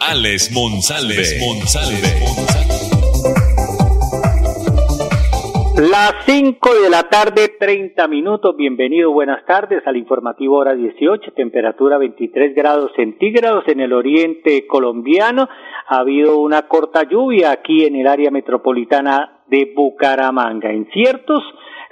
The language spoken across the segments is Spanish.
Alex Monsalve. Las 5 de la tarde, 30 minutos. Bienvenido, buenas tardes al informativo hora 18, temperatura 23 grados centígrados en el oriente colombiano. Ha habido una corta lluvia aquí en el área metropolitana de Bucaramanga. En ciertos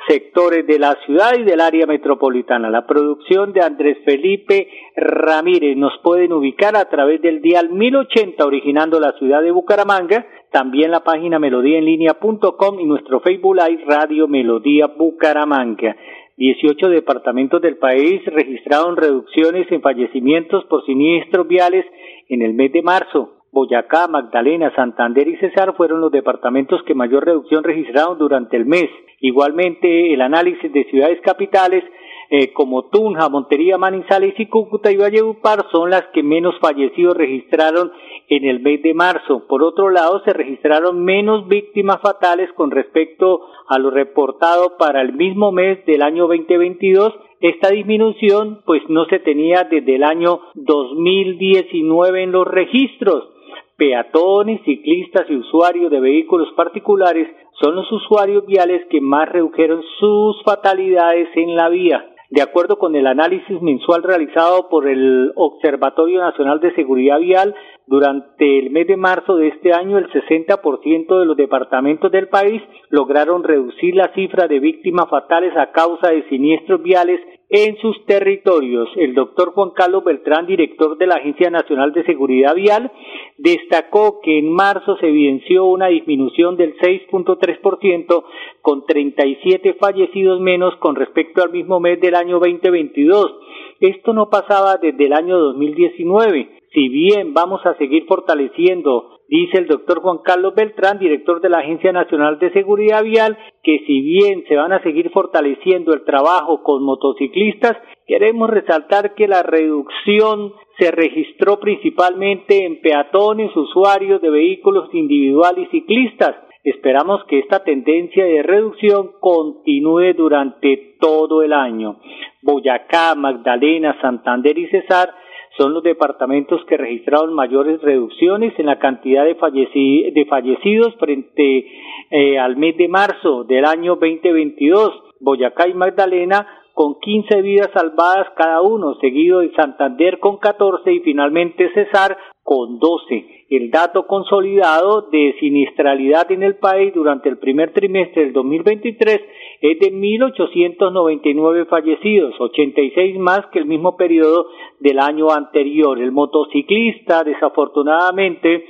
sectores de la ciudad y del área metropolitana. La producción de Andrés Felipe Ramírez nos pueden ubicar a través del dial 1080 originando la ciudad de Bucaramanga, también la página melodíaenlínea.com y nuestro Facebook Live Radio Melodía Bucaramanga. 18 departamentos del país registraron reducciones en fallecimientos por siniestros viales en el mes de marzo. Boyacá, Magdalena, Santander y Cesar fueron los departamentos que mayor reducción registraron durante el mes. Igualmente, el análisis de ciudades capitales eh, como Tunja, Montería, Manizales y Cúcuta y Valledupar son las que menos fallecidos registraron en el mes de marzo. Por otro lado, se registraron menos víctimas fatales con respecto a lo reportado para el mismo mes del año 2022. Esta disminución pues no se tenía desde el año 2019 en los registros peatones, ciclistas y usuarios de vehículos particulares son los usuarios viales que más redujeron sus fatalidades en la vía. De acuerdo con el análisis mensual realizado por el Observatorio Nacional de Seguridad Vial, durante el mes de marzo de este año, el 60% de los departamentos del país lograron reducir la cifra de víctimas fatales a causa de siniestros viales en sus territorios. El doctor Juan Carlos Beltrán, director de la Agencia Nacional de Seguridad Vial, destacó que en marzo se evidenció una disminución del 6.3% con 37 fallecidos menos con respecto al mismo mes del año 2022. Esto no pasaba desde el año 2019 si bien vamos a seguir fortaleciendo, dice el doctor Juan Carlos Beltrán, director de la Agencia Nacional de Seguridad Vial, que si bien se van a seguir fortaleciendo el trabajo con motociclistas, queremos resaltar que la reducción se registró principalmente en peatones, usuarios de vehículos individuales y ciclistas. Esperamos que esta tendencia de reducción continúe durante todo el año. Boyacá, Magdalena, Santander y Cesar son los departamentos que registraron mayores reducciones en la cantidad de, fallecidos frente eh, al mes de marzo del año 2022. Boyacá y Magdalena con 15 vidas salvadas cada uno, seguido de Santander con 14 y finalmente Cesar con 12. El dato consolidado de siniestralidad en el país durante el primer trimestre del 2023 es de 1.899 fallecidos, 86 más que el mismo periodo del año anterior. El motociclista, desafortunadamente,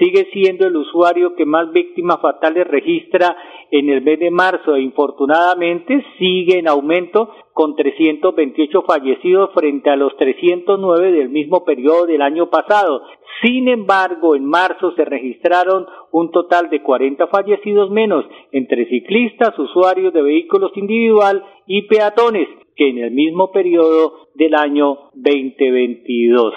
sigue siendo el usuario que más víctimas fatales registra en el mes de marzo e infortunadamente sigue en aumento con 328 fallecidos frente a los 309 del mismo periodo del año pasado. Sin embargo, en marzo se registraron un total de 40 fallecidos menos entre ciclistas, usuarios de vehículos individual y peatones que en el mismo periodo del año 2022.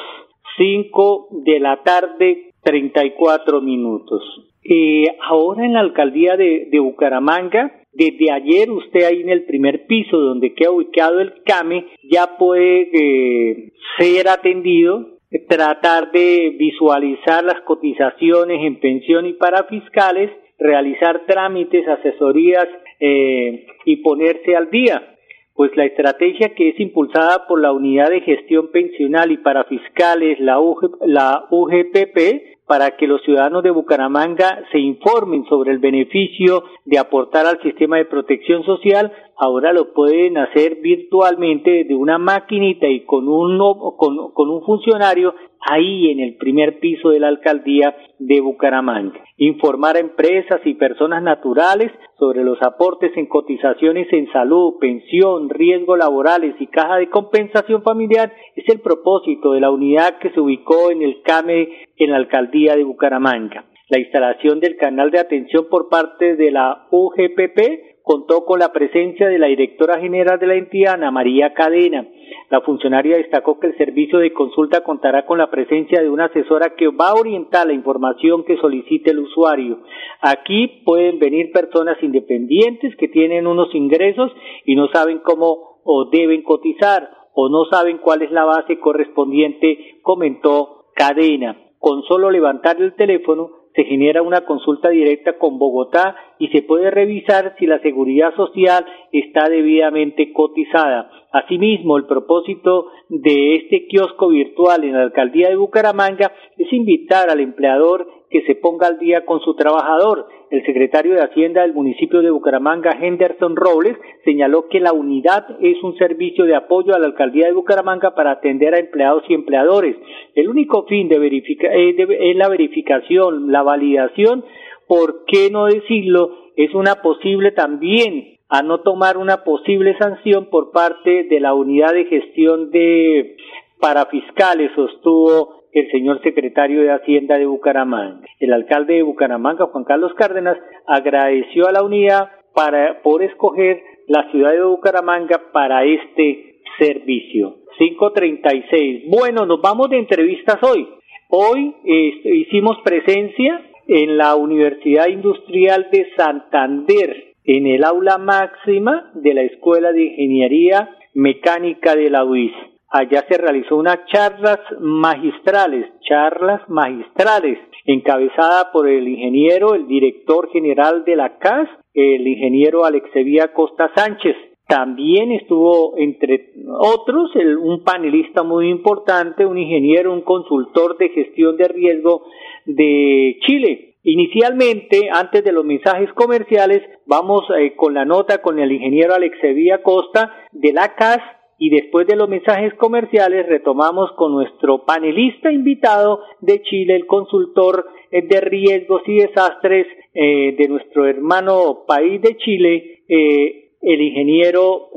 5 de la tarde 34 minutos. Eh, ahora en la alcaldía de, Bucaramanga, desde ayer usted ahí en el primer piso donde queda ubicado el CAME ya puede eh, ser atendido, tratar de visualizar las cotizaciones en pensión y para fiscales, realizar trámites, asesorías eh, y ponerse al día pues la estrategia que es impulsada por la Unidad de Gestión Pensional y para Fiscales, la, la UGPP, para que los ciudadanos de Bucaramanga se informen sobre el beneficio de aportar al sistema de protección social, ahora lo pueden hacer virtualmente desde una maquinita y con un, con un funcionario ahí en el primer piso de la alcaldía de Bucaramanga. Informar a empresas y personas naturales sobre los aportes en cotizaciones en salud, pensión, riesgos laborales y caja de compensación familiar es el propósito de la unidad que se ubicó en el CAME en la alcaldía de Bucaramanga. La instalación del canal de atención por parte de la UGPP contó con la presencia de la directora general de la entidad, Ana María Cadena. La funcionaria destacó que el servicio de consulta contará con la presencia de una asesora que va a orientar la información que solicite el usuario. Aquí pueden venir personas independientes que tienen unos ingresos y no saben cómo o deben cotizar o no saben cuál es la base correspondiente, comentó Cadena. Con solo levantar el teléfono se genera una consulta directa con Bogotá y se puede revisar si la seguridad social está debidamente cotizada. Asimismo, el propósito de este kiosco virtual en la alcaldía de Bucaramanga es invitar al empleador que se ponga al día con su trabajador. El secretario de Hacienda del municipio de Bucaramanga, Henderson Robles, señaló que la unidad es un servicio de apoyo a la alcaldía de Bucaramanga para atender a empleados y empleadores. El único fin de verificar eh, es la verificación, la validación, ¿por qué no decirlo? Es una posible también a no tomar una posible sanción por parte de la unidad de gestión de parafiscales, sostuvo el señor secretario de Hacienda de Bucaramanga. El alcalde de Bucaramanga, Juan Carlos Cárdenas, agradeció a la unidad para, por escoger la ciudad de Bucaramanga para este servicio. 536. Bueno, nos vamos de entrevistas hoy. Hoy este, hicimos presencia en la Universidad Industrial de Santander, en el aula máxima de la Escuela de Ingeniería Mecánica de la UIS. Allá se realizó unas charlas magistrales, charlas magistrales, encabezada por el ingeniero, el director general de la CAS, el ingeniero Alexevía Costa Sánchez. También estuvo, entre otros, un panelista muy importante, un ingeniero, un consultor de gestión de riesgo de Chile. Inicialmente, antes de los mensajes comerciales, vamos eh, con la nota con el ingeniero Alexevía Costa de la CAS y después de los mensajes comerciales retomamos con nuestro panelista invitado de Chile, el consultor eh, de riesgos y desastres eh, de nuestro hermano país de Chile, eh, el ingeniero,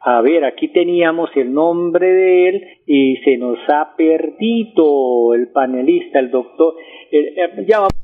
a ver, aquí teníamos el nombre de él y se nos ha perdido el panelista, el doctor, ya vamos.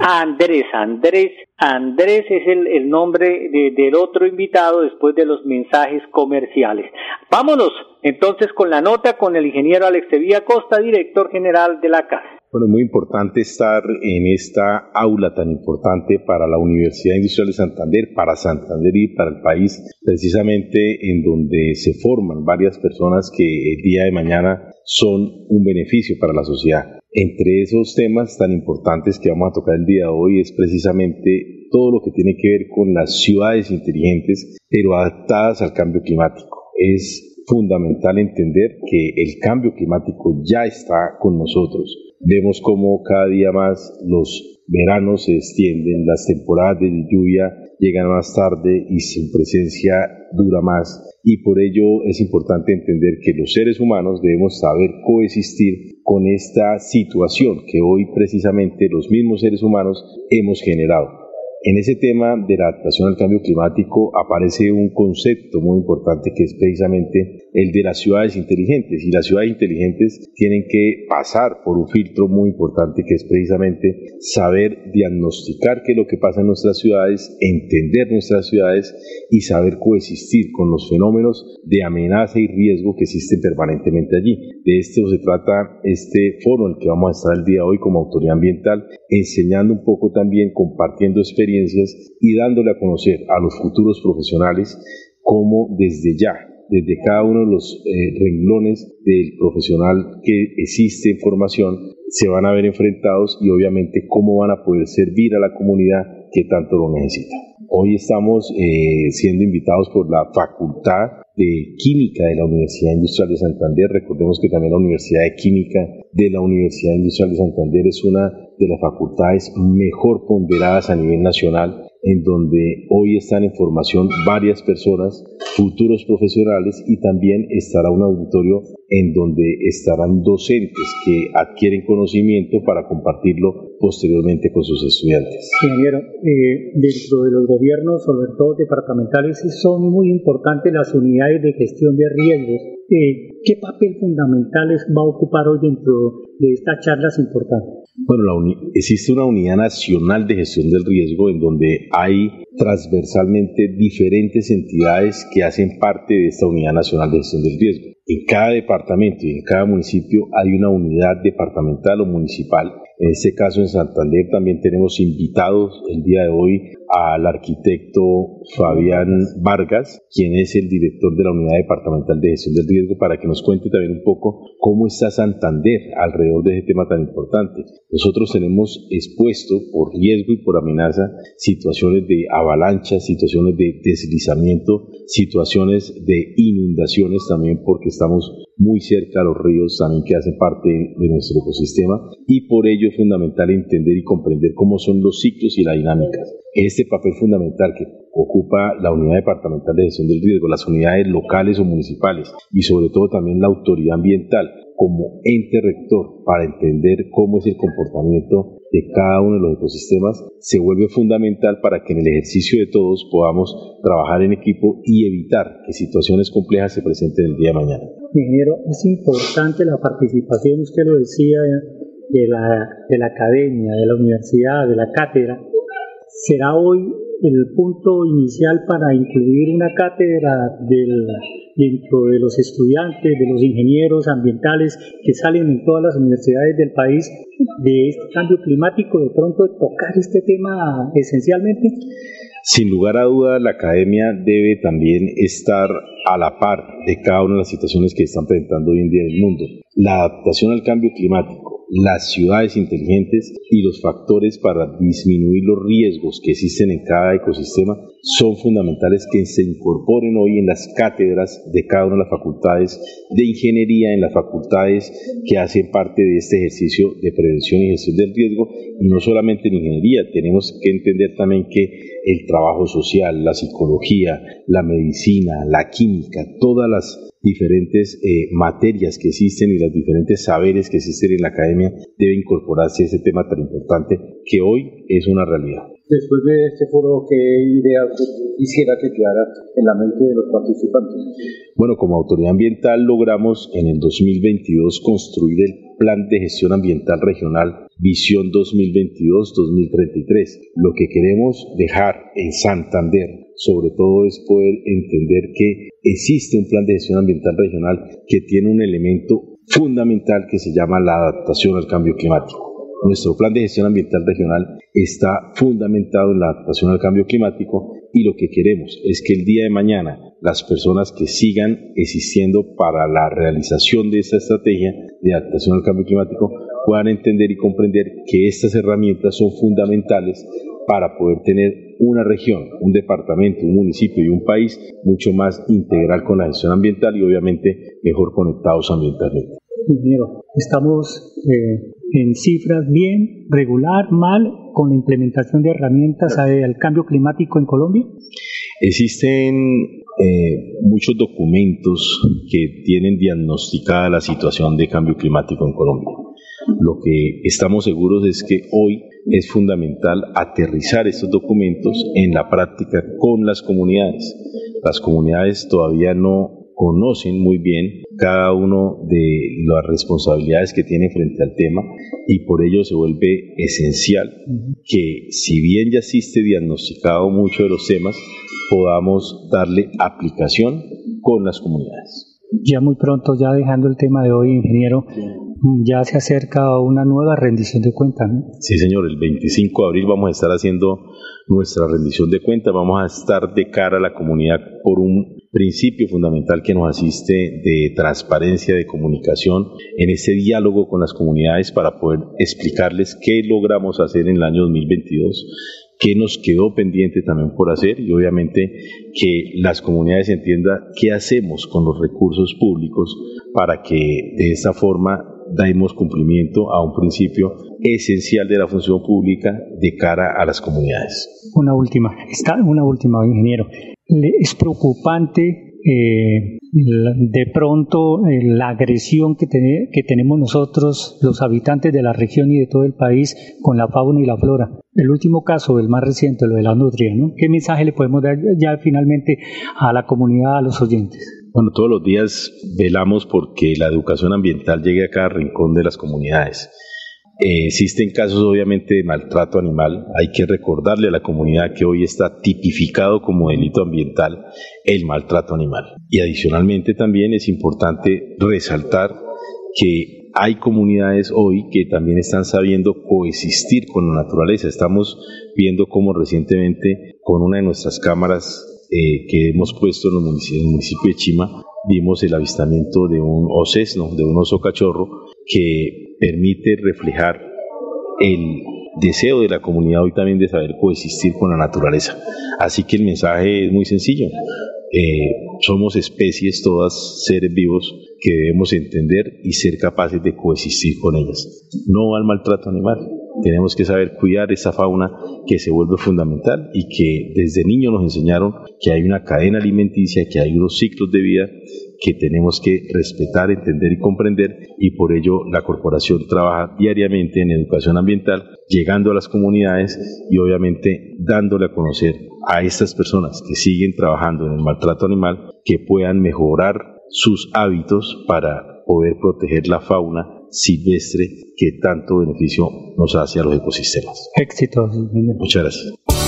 Andrés, Andrés, Andrés es el, nombre del otro invitado después de los mensajes comerciales. Vámonos entonces con la nota con el ingeniero Alexevía Costa, director general de la CAS. Bueno, es muy importante estar en esta aula tan importante para la Universidad Industrial de Santander, para Santander y para el país, precisamente en donde se forman varias personas que el día de mañana son un beneficio para la sociedad. Entre esos temas tan importantes que vamos a tocar el día de hoy es precisamente todo lo que tiene que ver con las ciudades inteligentes, pero adaptadas al cambio climático. Es fundamental entender que el cambio climático ya está con nosotros Vemos cómo cada día más los veranos se extienden, las temporadas de lluvia llegan más tarde y su presencia dura más. Y por ello es importante entender que los seres humanos debemos saber coexistir con esta situación que hoy precisamente los mismos seres humanos hemos generado. En ese tema de la adaptación al cambio climático aparece un concepto muy importante que es precisamente el de las ciudades inteligentes. Y las ciudades inteligentes tienen que pasar por un filtro muy importante que es precisamente saber diagnosticar qué es lo que pasa en nuestras ciudades, entender nuestras ciudades y saber coexistir con los fenómenos de amenaza y riesgo que existen permanentemente allí. De esto se trata este foro en el que vamos a estar el día de hoy como autoridad ambiental, enseñando un poco también, compartiendo experiencias y dándole a conocer a los futuros profesionales cómo desde ya, desde cada uno de los eh, renglones del profesional que existe en formación, se van a ver enfrentados y obviamente cómo van a poder servir a la comunidad que tanto lo necesita. Hoy estamos eh, siendo invitados por la Facultad de Química de la Universidad Industrial de Santander. Recordemos que también la Universidad de Química de la Universidad Industrial de Santander es una de las facultades mejor ponderadas a nivel nacional, en donde hoy están en formación varias personas, futuros profesionales, y también estará un auditorio en donde estarán docentes que adquieren conocimiento para compartirlo posteriormente con sus estudiantes. Ingeniero, eh, dentro de los gobiernos, sobre todo departamentales, son muy importantes las unidades de gestión de riesgos eh, ¿qué papel fundamental va a ocupar hoy dentro de estas charlas importantes? Bueno, existe una unidad nacional de gestión del riesgo en donde hay transversalmente diferentes entidades que hacen parte de esta unidad nacional de gestión del riesgo. En cada departamento y en cada municipio hay una unidad departamental o municipal en este caso en Santander también tenemos invitados el día de hoy al arquitecto Fabián Vargas, quien es el director de la Unidad Departamental de Gestión del Riesgo, para que nos cuente también un poco cómo está Santander alrededor de ese tema tan importante. Nosotros tenemos expuesto por riesgo y por amenaza situaciones de avalanchas, situaciones de deslizamiento, situaciones de inundaciones también porque estamos muy cerca a los ríos también que hacen parte de nuestro ecosistema y por ello es fundamental entender y comprender cómo son los ciclos y las dinámicas. Este papel fundamental que ocupa la unidad departamental de gestión del riesgo, las unidades locales o municipales y sobre todo también la autoridad ambiental como ente rector para entender cómo es el comportamiento de cada uno de los ecosistemas se vuelve fundamental para que en el ejercicio de todos podamos trabajar en equipo y evitar que situaciones complejas se presenten el día de mañana. Ingeniero, es importante la participación, usted lo decía, de la, de la academia, de la universidad, de la cátedra. ¿Será hoy el punto inicial para incluir una cátedra del, dentro de los estudiantes, de los ingenieros ambientales que salen en todas las universidades del país de este cambio climático, de pronto tocar este tema esencialmente? Sin lugar a dudas, la academia debe también estar a la par de cada una de las situaciones que están presentando hoy en día en el mundo. La adaptación al cambio climático, las ciudades inteligentes y los factores para disminuir los riesgos que existen en cada ecosistema son fundamentales que se incorporen hoy en las cátedras de cada una de las facultades de ingeniería, en las facultades que hacen parte de este ejercicio de prevención y gestión del riesgo, y no solamente en ingeniería, tenemos que entender también que el trabajo social, la psicología, la medicina, la química, todas las diferentes eh, materias que existen y los diferentes saberes que existen en la academia debe incorporarse ese tema tan importante que hoy es una realidad. Después de este foro, ¿qué ideas quisiera que quedara en la mente de los participantes? Bueno, como autoridad ambiental logramos en el 2022 construir el Plan de Gestión Ambiental Regional Visión 2022-2033. Lo que queremos dejar en Santander sobre todo es poder entender que existe un plan de gestión ambiental regional que tiene un elemento fundamental que se llama la adaptación al cambio climático. Nuestro plan de gestión ambiental regional está fundamentado en la adaptación al cambio climático y lo que queremos es que el día de mañana las personas que sigan existiendo para la realización de esta estrategia de adaptación al cambio climático puedan entender y comprender que estas herramientas son fundamentales para poder tener una región, un departamento, un municipio y un país mucho más integral con la gestión ambiental y obviamente mejor conectados ambientalmente. Ingeniero, estamos eh, en cifras bien, regular, mal, con la implementación de herramientas al cambio climático en Colombia. Existen eh, muchos documentos que tienen diagnosticada la situación de cambio climático en Colombia. Lo que estamos seguros es que hoy es fundamental aterrizar estos documentos en la práctica con las comunidades. Las comunidades todavía no conocen muy bien cada uno de las responsabilidades que tiene frente al tema y por ello se vuelve esencial que si bien ya existe diagnosticado mucho de los temas, podamos darle aplicación con las comunidades. Ya muy pronto, ya dejando el tema de hoy, ingeniero, ya se acerca una nueva rendición de cuentas. ¿no? Sí, señor, el 25 de abril vamos a estar haciendo nuestra rendición de cuentas, vamos a estar de cara a la comunidad por un principio fundamental que nos asiste de transparencia, de comunicación, en ese diálogo con las comunidades para poder explicarles qué logramos hacer en el año 2022 qué nos quedó pendiente también por hacer y obviamente que las comunidades entiendan qué hacemos con los recursos públicos para que de esta forma demos cumplimiento a un principio esencial de la función pública de cara a las comunidades. Una última, está una última, ingeniero. Es preocupante eh, de pronto eh, la agresión que, que tenemos nosotros, los habitantes de la región y de todo el país, con la fauna y la flora. El último caso, el más reciente, lo de la nutria, ¿no? ¿Qué mensaje le podemos dar ya finalmente a la comunidad, a los oyentes? Bueno, todos los días velamos porque la educación ambiental llegue a cada rincón de las comunidades. Eh, existen casos obviamente de maltrato animal. Hay que recordarle a la comunidad que hoy está tipificado como delito ambiental el maltrato animal. Y adicionalmente también es importante resaltar que hay comunidades hoy que también están sabiendo coexistir con la naturaleza. Estamos viendo cómo recientemente con una de nuestras cámaras eh, que hemos puesto en, el municipio de Chima, vimos el avistamiento de un osesno, de un oso cachorro, que permite reflejar el deseo de la comunidad hoy también de saber coexistir con la naturaleza. Así que el mensaje es muy sencillo. Eh, somos especies todas, seres vivos, que debemos entender y ser capaces de coexistir con ellas. No al maltrato animal. Tenemos que saber cuidar esa fauna que se vuelve fundamental y que desde niños nos enseñaron que hay una cadena alimenticia, que hay unos ciclos de vida que tenemos que respetar, entender y comprender y por ello la corporación trabaja diariamente en educación ambiental, llegando a las comunidades y obviamente dándole a conocer a estas personas que siguen trabajando en el maltrato animal que puedan mejorar sus hábitos para poder proteger la fauna silvestre que tanto beneficio nos hace a los ecosistemas. Éxito. Muchas gracias.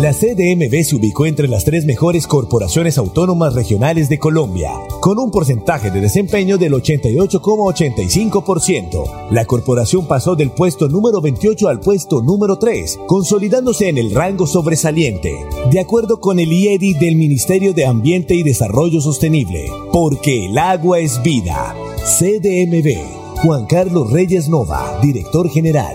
La CDMB se ubicó entre las tres mejores corporaciones autónomas regionales de Colombia, con un porcentaje de desempeño del 88,85%. La corporación pasó del puesto número 28 al puesto número 3, consolidándose en el rango sobresaliente, de acuerdo con el IEDI del Ministerio de Ambiente y Desarrollo Sostenible, porque el agua es vida. CDMB. Juan Carlos Reyes Nova, director general.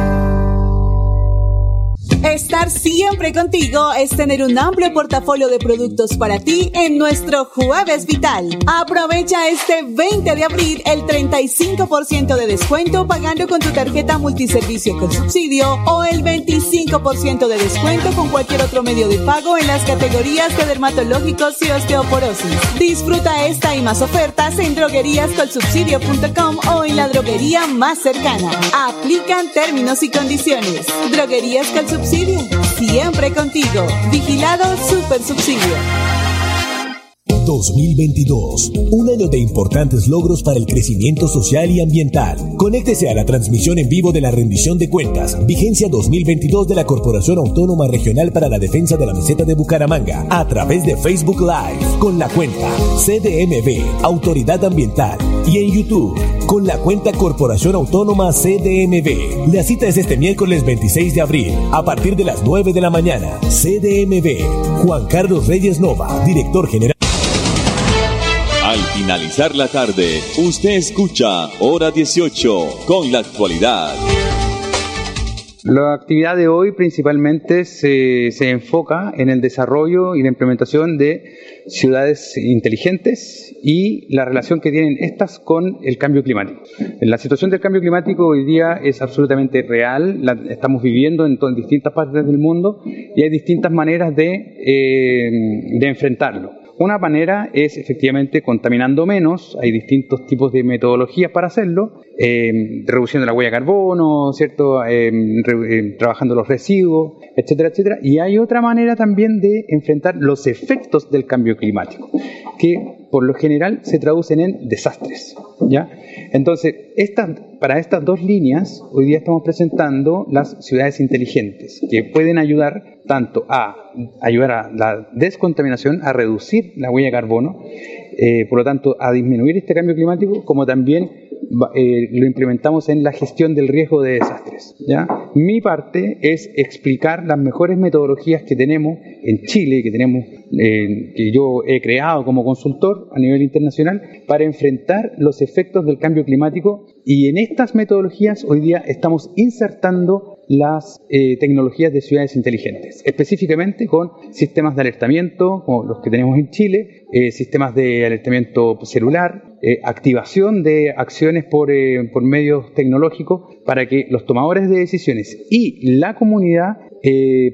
Estar siempre contigo es tener un amplio portafolio de productos para ti en nuestro Jueves Vital. Aprovecha este 20 de abril el 35% de descuento pagando con tu tarjeta multiservicio con subsidio o el 25% de descuento con cualquier otro medio de pago en las categorías de dermatológicos y osteoporosis. Disfruta esta y más ofertas en drogueríascolsubsidio.com o en la droguería más cercana. Aplican términos y condiciones. Droguerías con subsidio Siempre contigo. Vigilado Super Subsidio. 2022, un año de importantes logros para el crecimiento social y ambiental. Conéctese a la transmisión en vivo de la rendición de cuentas, vigencia 2022 de la Corporación Autónoma Regional para la Defensa de la Meseta de Bucaramanga, a través de Facebook Live, con la cuenta CDMB, Autoridad Ambiental, y en YouTube, con la cuenta Corporación Autónoma CDMB. La cita es este miércoles 26 de abril, a partir de las 9 de la mañana. CDMB, Juan Carlos Reyes Nova, director general. Al finalizar la tarde, usted escucha Hora 18 con la actualidad. La actividad de hoy principalmente se, se, enfoca en el desarrollo y la implementación de ciudades inteligentes y la relación que tienen estas con el cambio climático. La situación del cambio climático hoy día es absolutamente real, la estamos viviendo en, distintas partes del mundo y hay distintas maneras de, eh, de enfrentarlo. Una manera es efectivamente contaminando menos, hay distintos tipos de metodologías para hacerlo, eh, reduciendo la huella de carbono, ¿cierto? Eh, eh, trabajando los residuos, etcétera, etcétera. Y hay otra manera también de enfrentar los efectos del cambio climático, que por lo general se traducen en desastres. ¿ya? Entonces, para estas dos líneas, hoy día estamos presentando las ciudades inteligentes, que pueden ayudar tanto a ayudar a la descontaminación, a reducir la huella de carbono, eh, por lo tanto, a disminuir este cambio climático, como también eh, lo implementamos en la gestión del riesgo de desastres. ¿ya? Mi parte es explicar las mejores metodologías que tenemos en Chile, que tenemos, eh, que yo he creado como consultor a nivel internacional, para enfrentar los efectos del cambio climático. Y en estas metodologías hoy día estamos insertando las eh, tecnologías de ciudades inteligentes, específicamente con sistemas de alertamiento, como los que tenemos en Chile, eh, sistemas de alertamiento celular, eh, activación de acciones por, por medios tecnológicos para que los tomadores de decisiones y la comunidad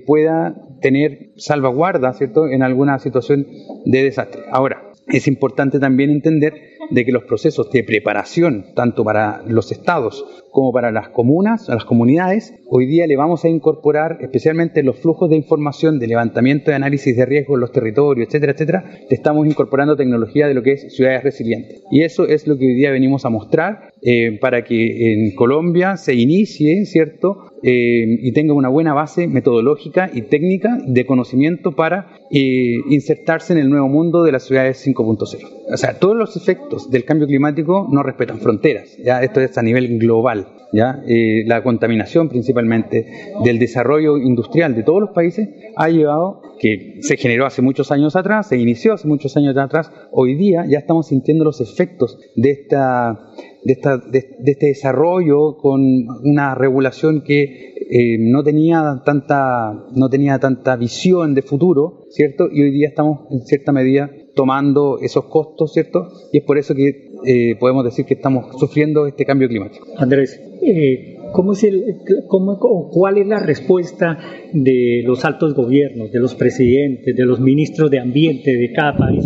pueda tener salvaguarda, ¿cierto?, en alguna situación de desastre. Ahora, es importante también entender de que los procesos de preparación, tanto para los estados como para las comunas, las comunidades, hoy día le vamos a incorporar especialmente los flujos de información de levantamiento y análisis de riesgo en los territorios, etcétera, etcétera, le estamos incorporando tecnología de lo que es ciudades resilientes. Y eso es lo que hoy día venimos a mostrar eh, para que en Colombia se inicie, ¿cierto? Eh, y tenga una buena base metodológica y técnica de conocimiento para eh, insertarse en el nuevo mundo de las ciudades 5.0. O sea, todos los efectos del cambio climático no respetan fronteras, ya esto es a nivel global. ¿ya? La contaminación principalmente del desarrollo industrial de todos los países ha llevado que se generó hace muchos años atrás, se inició hace muchos años atrás, hoy día ya estamos sintiendo los efectos de esta de, esta, de, este desarrollo con una regulación que eh, no, tenía tanta, no tenía tanta visión de futuro, ¿cierto? Y hoy día estamos en cierta medida tomando esos costos, ¿cierto? Y es por eso que eh, podemos decir que estamos sufriendo este cambio climático. Andrés, eh, ¿Cómo es el, cómo, ¿Cuál es la respuesta de los altos gobiernos, de los presidentes, de los ministros de ambiente de cada país?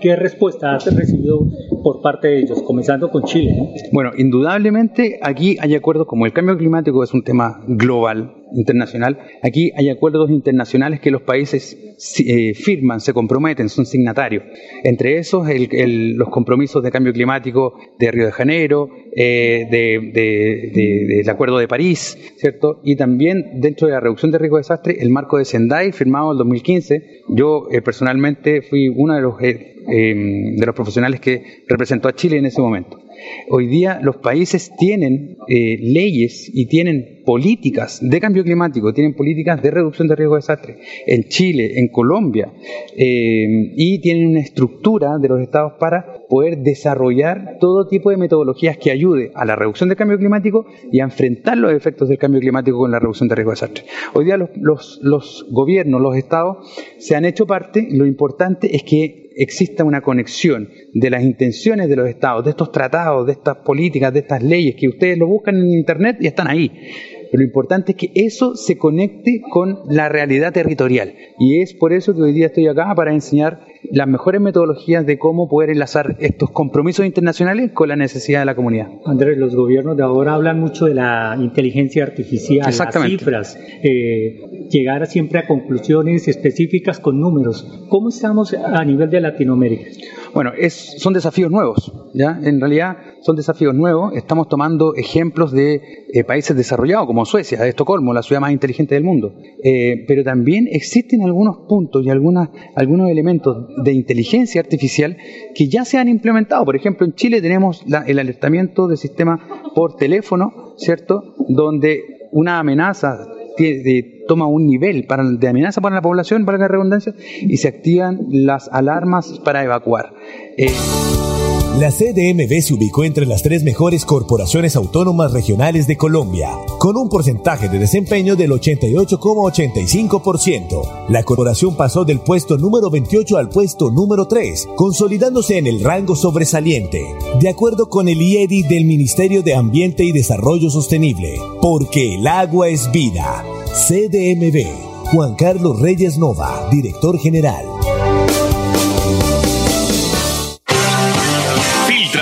¿Qué respuesta has recibido por parte de ellos, comenzando con Chile? Bueno, indudablemente aquí hay acuerdos, como el cambio climático es un tema global, internacional, aquí hay acuerdos internacionales que los países eh, firman, se comprometen, son signatarios. Entre esos, los compromisos de cambio climático de Río de Janeiro, eh, del Acuerdo de París, ¿cierto? Y también dentro de la reducción de riesgo de desastre, el marco de Sendai, firmado en el 2015. Yo eh, personalmente fui uno de los, de los profesionales que representó a Chile en ese momento. Hoy día los países tienen leyes y tienen políticas de cambio climático, tienen políticas de reducción de riesgo de desastre en Chile, en Colombia, eh, y tienen una estructura de los estados para poder desarrollar todo tipo de metodologías que ayude a la reducción del cambio climático y a enfrentar los efectos del cambio climático con la reducción de riesgo de desastre. Hoy día los gobiernos, los estados se han hecho parte, lo importante es que exista una conexión de las intenciones de los estados, de estos tratados, de estas políticas, de estas leyes, que ustedes lo buscan en Internet y están ahí. Lo importante es que eso se conecte con la realidad territorial. Y es por eso que hoy día estoy acá para enseñar las mejores metodologías de cómo poder enlazar estos compromisos internacionales con la necesidad de la comunidad. Andrés, los gobiernos de ahora hablan mucho de la inteligencia artificial, las cifras, eh, llegar siempre a conclusiones específicas con números. ¿Cómo estamos a nivel de Latinoamérica? Bueno, es, son desafíos nuevos, ¿ya? En realidad son desafíos nuevos. Estamos tomando ejemplos de eh, países desarrollados como Suecia, de Estocolmo, la ciudad más inteligente del mundo. Eh, pero también existen algunos puntos y algunas, algunos elementos de inteligencia artificial que ya se han implementado. Por ejemplo, en Chile tenemos el alertamiento de sistema por teléfono, ¿cierto? Donde una amenaza toma un nivel de amenaza para la población, para la redundancia, y se activan las alarmas para evacuar. Eh, la CDMB se ubicó entre las tres mejores corporaciones autónomas regionales de Colombia, con un porcentaje de desempeño del 88,85%. La corporación pasó del puesto número 28 al puesto número 3, consolidándose en el rango sobresaliente, de acuerdo con el IEDI del Ministerio de Ambiente y Desarrollo Sostenible, porque el agua es vida. CDMB. Juan Carlos Reyes Nova, director general.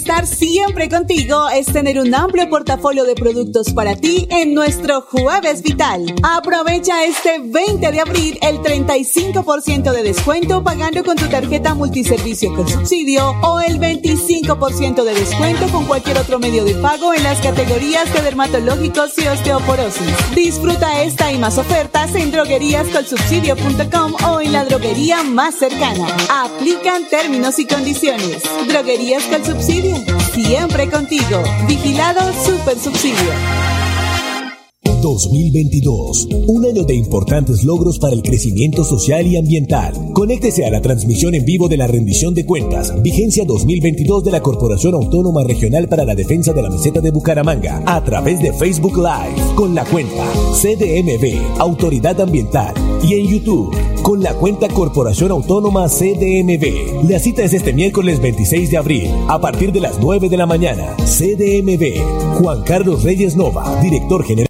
Estar siempre contigo es tener un amplio portafolio de productos para ti en nuestro Jueves Vital. Aprovecha este 20 de abril el 35% de descuento pagando con tu tarjeta multiservicio con subsidio o el 25% de descuento con cualquier otro medio de pago en las categorías de dermatológicos y osteoporosis. Disfruta esta y más ofertas en drogueríascolsubsidio.com o en la droguería más cercana. Aplican términos y condiciones. Droguerías con subsidio Siempre contigo. Vigilado Super Subsidio. 2022, un año de importantes logros para el crecimiento social y ambiental. Conéctese a la transmisión en vivo de la rendición de cuentas, vigencia 2022 de la Corporación Autónoma Regional para la Defensa de la Meseta de Bucaramanga, a través de Facebook Live, con la cuenta CDMB, Autoridad Ambiental, y en YouTube, con la cuenta Corporación Autónoma CDMB. La cita es este miércoles 26 de abril, a partir de las 9 de la mañana. CDMB, Juan Carlos Reyes Nova, director general.